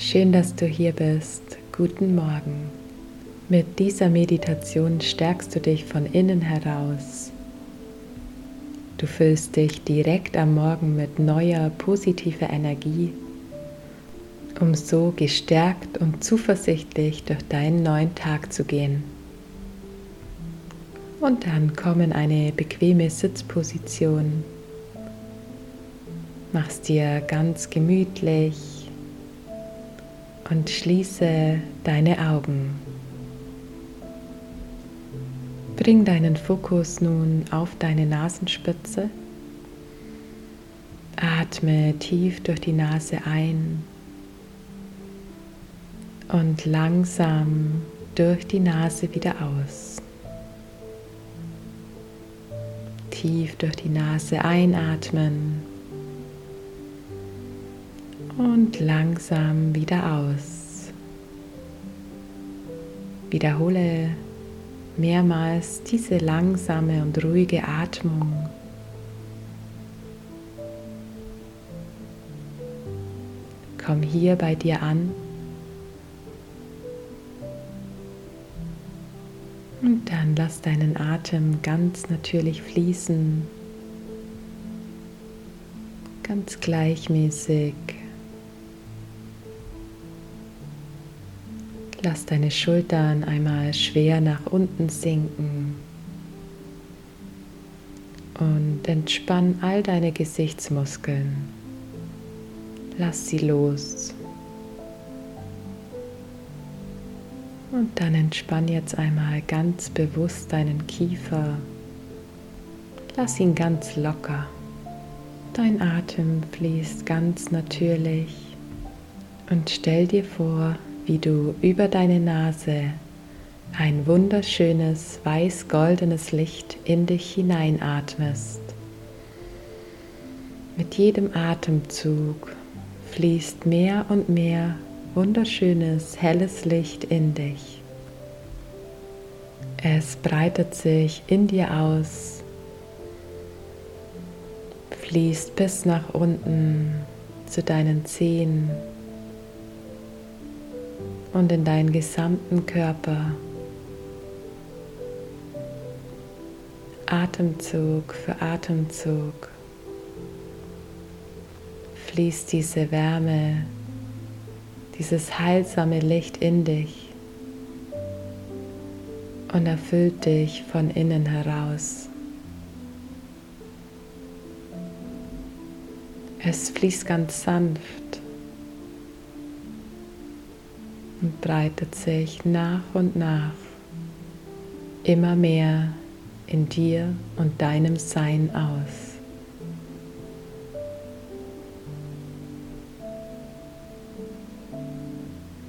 Schön, dass du hier bist. Guten Morgen. Mit dieser Meditation stärkst du dich von innen heraus. Du füllst dich direkt am Morgen mit neuer positiver Energie, um so gestärkt und zuversichtlich durch deinen neuen Tag zu gehen. Und dann komm in eine bequeme Sitzposition. Mach's dir ganz gemütlich und schließe deine Augen. Bring deinen Fokus nun auf deine Nasenspitze. Atme tief durch die Nase ein und langsam durch die Nase wieder aus. Tief durch die Nase einatmen und langsam wieder aus. Wiederhole mehrmals diese langsame und ruhige Atmung. Komm hier bei dir an. Und dann lass deinen Atem ganz natürlich fließen, ganz gleichmäßig. Lass deine Schultern einmal schwer nach unten sinken und entspann all deine Gesichtsmuskeln. Lass sie los. Und dann entspann jetzt einmal ganz bewusst deinen Kiefer. Lass ihn ganz locker. Dein Atem fließt ganz natürlich. Und stell dir vor, wie du über deine Nase ein wunderschönes weiß-goldenes Licht in dich hineinatmest. Mit jedem Atemzug fließt mehr und mehr wunderschönes helles Licht in dich. Es breitet sich in dir aus, fließt bis nach unten zu deinen Zehen, und in deinen gesamten Körper. Atemzug für Atemzug fließt diese Wärme, dieses heilsame Licht in dich und erfüllt dich von innen heraus. Es fließt ganz sanft und breitet sich nach und nach immer mehr in dir und deinem Sein aus.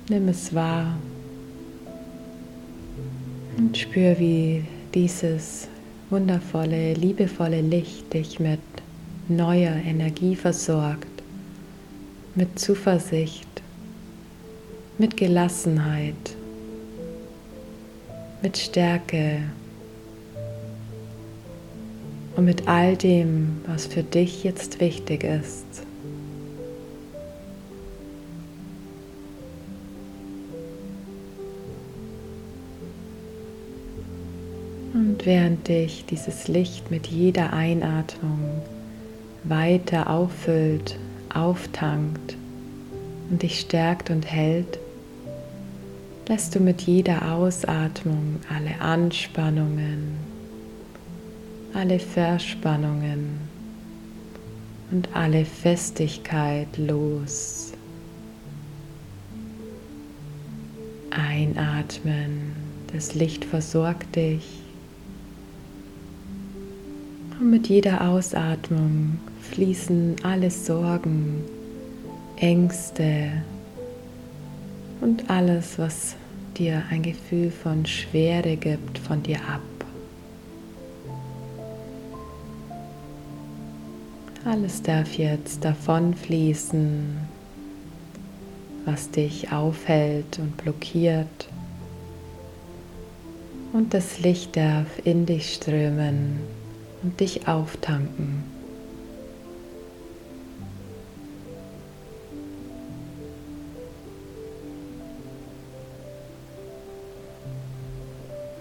Nimm es wahr und spür, wie dieses wundervolle, liebevolle Licht dich mit neuer Energie versorgt, mit Zuversicht, mit Gelassenheit, mit Stärke und mit all dem, was für dich jetzt wichtig ist. Und während dich dieses Licht mit jeder Einatmung weiter auffüllt, auftankt und dich stärkt und hält, lässt du mit jeder Ausatmung alle Anspannungen, alle Verspannungen und alle Festigkeit los. Einatmen, das Licht versorgt dich. Und mit jeder Ausatmung fließen alle Sorgen, Ängste, und alles, was dir ein Gefühl von Schwere gibt, von dir ab. Alles darf jetzt davon fließen, was dich aufhält und blockiert. Und das Licht darf in dich strömen und dich auftanken.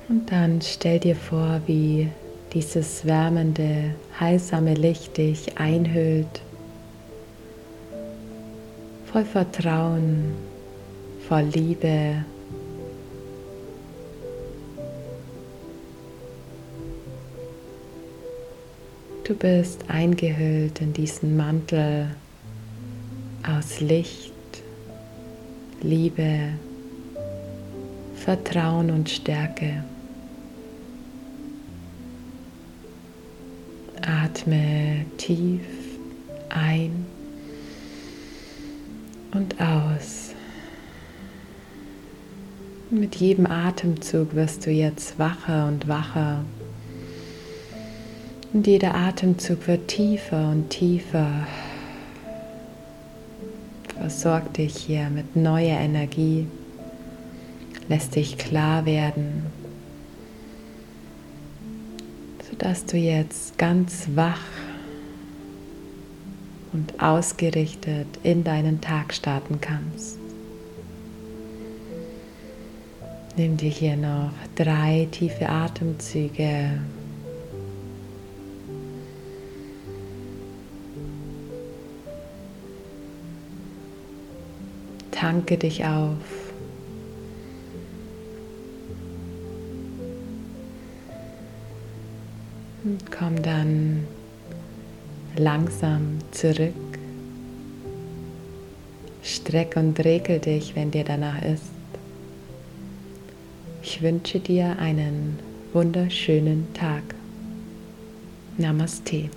Und dann stell dir vor, wie dieses wärmende, heilsame Licht dich einhüllt, voll Vertrauen, voll Liebe. Du bist eingehüllt in diesen Mantel aus Licht, Liebe, Vertrauen und Stärke. Atme tief ein und aus. Mit jedem Atemzug wirst du jetzt wacher und wacher. Und jeder Atemzug wird tiefer und tiefer. Versorg dich hier mit neuer Energie, lässt dich klar werden, sodass du jetzt ganz wach und ausgerichtet in deinen Tag starten kannst. Nimm dir hier noch drei tiefe Atemzüge. Tanke dich auf. Und komm dann langsam zurück. Streck und regel dich, wenn dir danach ist. Ich wünsche dir einen wunderschönen Tag. Namaste.